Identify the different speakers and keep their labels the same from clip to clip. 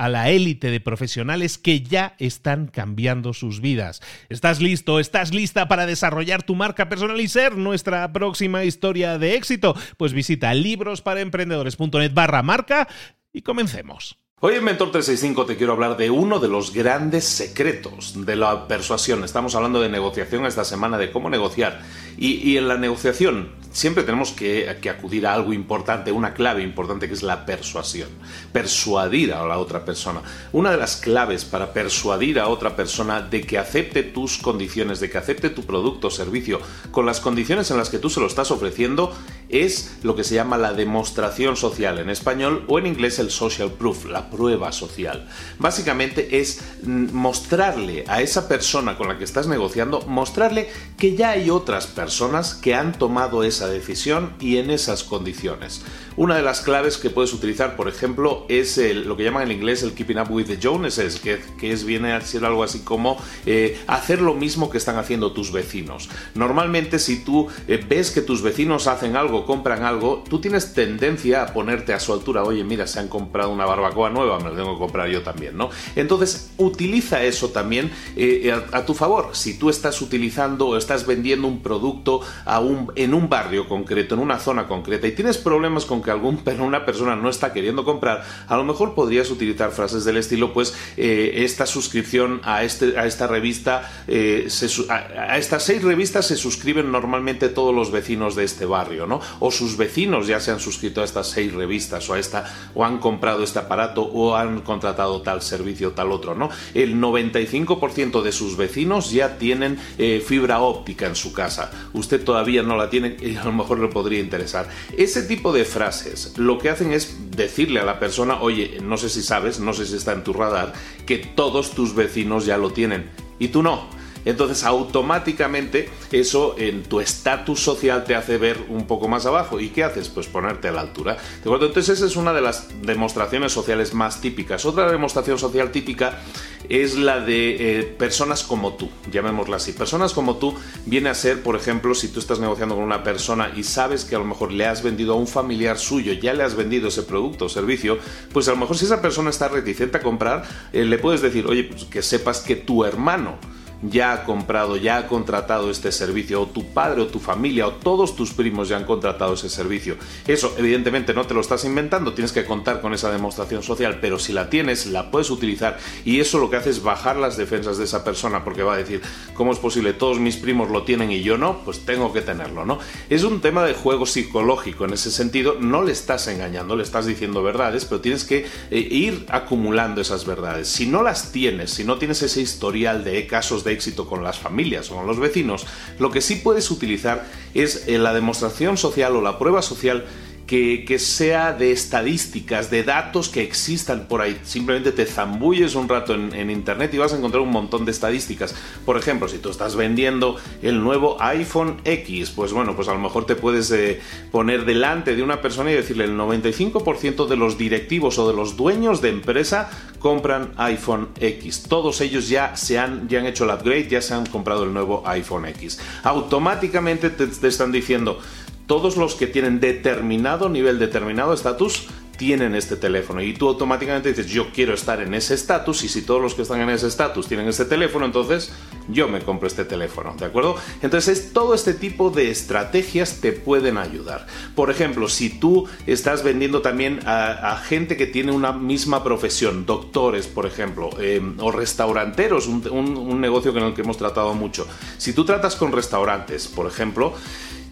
Speaker 1: a la élite de profesionales que ya están cambiando sus vidas. ¿Estás listo? ¿Estás lista para desarrollar tu marca personal y ser nuestra próxima historia de éxito? Pues visita librosparaemprendedores.net barra marca y comencemos.
Speaker 2: Hoy en Mentor 365 te quiero hablar de uno de los grandes secretos de la persuasión. Estamos hablando de negociación esta semana, de cómo negociar. Y, en la negociación siempre tenemos que, acudir a algo importante, una clave importante que es la persuasión. Persuadir a la otra persona. Una de las claves para persuadir a otra persona de que acepte tus condiciones, de que acepte tu producto o servicio con las condiciones en las que tú se lo estás ofreciendo es lo que se llama la demostración social en español o en inglés el social proof, la prueba social. Básicamente es mostrarle a esa persona con la que estás negociando, mostrarle que ya hay otras personas que han tomado esa decisión y en esas condiciones. Una de las claves que puedes utilizar, por ejemplo, es lo que llaman en inglés el keeping up with the Joneses, que, es, viene a ser algo así como eh, hacer lo mismo que están haciendo tus vecinos. Normalmente si tú eh, ves que tus vecinos hacen algo, compran algo, tú tienes tendencia a ponerte a su altura, oye, mira, se han comprado una barbacoa nueva, me lo tengo que comprar yo también, ¿no? Entonces, utiliza eso también eh, a, tu favor. Si tú estás utilizando o estás vendiendo un producto en un barrio concreto, en una zona concreta, y tienes problemas con que algún, una persona no está queriendo comprar, a lo mejor podrías utilizar frases del estilo, pues eh, esta suscripción a, este, a esta revista, eh, a, estas seis revistas se suscriben normalmente todos los vecinos de este barrio, ¿no? O sus vecinos ya se han suscrito a estas seis revistas o a esta, o han comprado este aparato o han contratado tal servicio, tal otro, ¿no? El 95% de sus vecinos ya tienen eh, fibra óptica en su casa. Usted todavía no la tiene y a lo mejor le podría interesar. Ese tipo de frases lo que hacen es decirle a la persona, oye, no sé si sabes, no sé si está en tu radar, que todos tus vecinos ya lo tienen y tú no. Entonces automáticamente eso en tu estatus social te hace ver un poco más abajo. ¿Y qué haces? Pues ponerte a la altura. ¿De acuerdo? Entonces esa es una de las demostraciones sociales más típicas. Otra demostración social típica es la de eh, personas como tú, llamémosla así. Personas como tú viene a ser, por ejemplo, si tú estás negociando con una persona y sabes que a lo mejor le has vendido a un familiar suyo, ya le has vendido ese producto o servicio, pues a lo mejor si esa persona está reticente a comprar, eh, le puedes decir, oye, pues que sepas que tu hermano ya ha comprado, ya ha contratado este servicio, o tu padre o tu familia o todos tus primos ya han contratado ese servicio. Eso evidentemente no te lo estás inventando, tienes que contar con esa demostración social, pero si la tienes, la puedes utilizar y eso lo que hace es bajar las defensas de esa persona porque va a decir, ¿cómo es posible? Todos mis primos lo tienen y yo no, pues tengo que tenerlo, ¿no? Es un tema de juego psicológico en ese sentido, no le estás engañando, le estás diciendo verdades, pero tienes que eh, ir acumulando esas verdades. Si no las tienes, si no tienes ese historial de casos de éxito con las familias o con los vecinos, lo que sí puedes utilizar es eh, la demostración social o la prueba social que, sea de estadísticas, de datos que existan por ahí. Simplemente te zambulles un rato en, internet y vas a encontrar un montón de estadísticas. Por ejemplo, si tú estás vendiendo el nuevo iPhone X, pues bueno, pues a lo mejor te puedes eh, poner delante de una persona y decirle el 95% de los directivos o de los dueños de empresa compran iPhone X. Todos ellos ya se han, ya han hecho el upgrade, ya se han comprado el nuevo iPhone X. Automáticamente te están diciendo, todos los que tienen determinado nivel, determinado estatus, tienen este teléfono. Y tú automáticamente dices yo quiero estar en ese estatus y si todos los que están en ese estatus tienen este teléfono entonces yo me compro este teléfono de acuerdo entonces todo este tipo de estrategias te pueden ayudar. Por ejemplo si tú estás vendiendo también a, gente que tiene una misma profesión doctores por ejemplo em, o restauranteros un, un negocio con el que hemos tratado mucho. Si tú tratas con restaurantes por ejemplo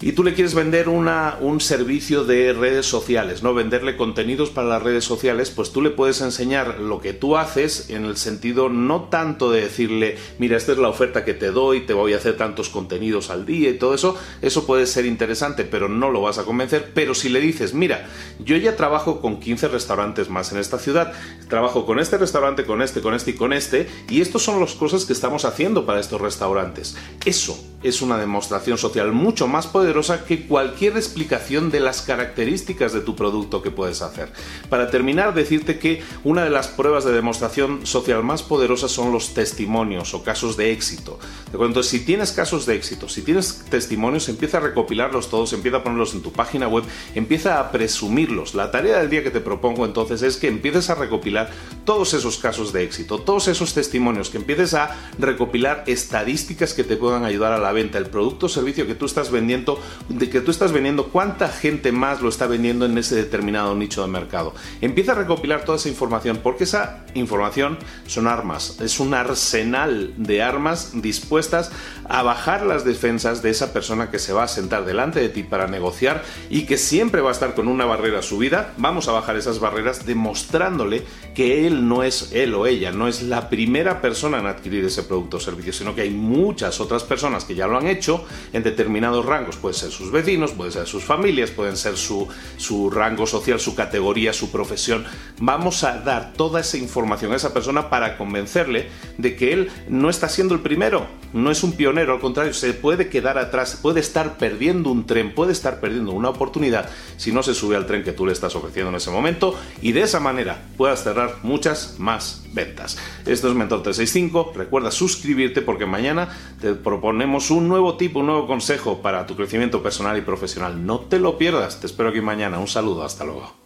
Speaker 2: y tú le quieres vender una, un servicio de redes sociales, ¿no? Venderle contenidos para las redes sociales, pues tú le puedes enseñar lo que tú haces en el sentido no tanto de decirle, mira, esta es la oferta que te doy, te voy a hacer tantos contenidos al día y todo eso, eso puede ser interesante, pero no lo vas a convencer, pero si le dices, mira, yo ya trabajo con 15 restaurantes más en esta ciudad, trabajo con este restaurante, con este, con este y con este, y estos son las cosas que estamos haciendo para estos restaurantes. Eso es una demostración social mucho más poderosa que cualquier explicación de las características de tu producto que puedes hacer. Para terminar, decirte que una de las pruebas de demostración social más poderosas son los testimonios o casos de éxito. Entonces, si tienes casos de éxito, si tienes testimonios, empieza a recopilarlos todos, empieza a ponerlos en tu página web, empieza a presumirlos. La tarea del día que te propongo entonces es que empieces a recopilar todos esos casos de éxito, todos esos testimonios, que empieces a recopilar estadísticas que te puedan ayudar a la venta, el producto o servicio que tú estás vendiendo de que tú estás vendiendo, cuánta gente más lo está vendiendo en ese determinado nicho de mercado. Empieza a recopilar toda esa información porque esa información son armas, es un arsenal de armas dispuestas a bajar las defensas de esa persona que se va a sentar delante de ti para negociar y que siempre va a estar con una barrera subida. Vamos a bajar esas barreras demostrándole que él no es él o ella, no es la primera persona en adquirir ese producto o servicio, sino que hay muchas otras personas que ya lo han hecho en determinados rangos puede ser sus vecinos, puede ser sus familias, pueden ser su, su rango social, su categoría, su profesión. Vamos a dar toda esa información a esa persona para convencerle de que él no está siendo el primero, no es un pionero, al contrario, se puede quedar atrás, puede estar perdiendo un tren, puede estar perdiendo una oportunidad si no se sube al tren que tú le estás ofreciendo en ese momento y de esa manera puedas cerrar muchas más ventas. Esto es Mentor 365, recuerda suscribirte porque mañana te proponemos un nuevo tipo, un nuevo consejo para tu crecimiento personal y profesional. No te lo pierdas. Te espero aquí mañana. Un saludo. Hasta luego.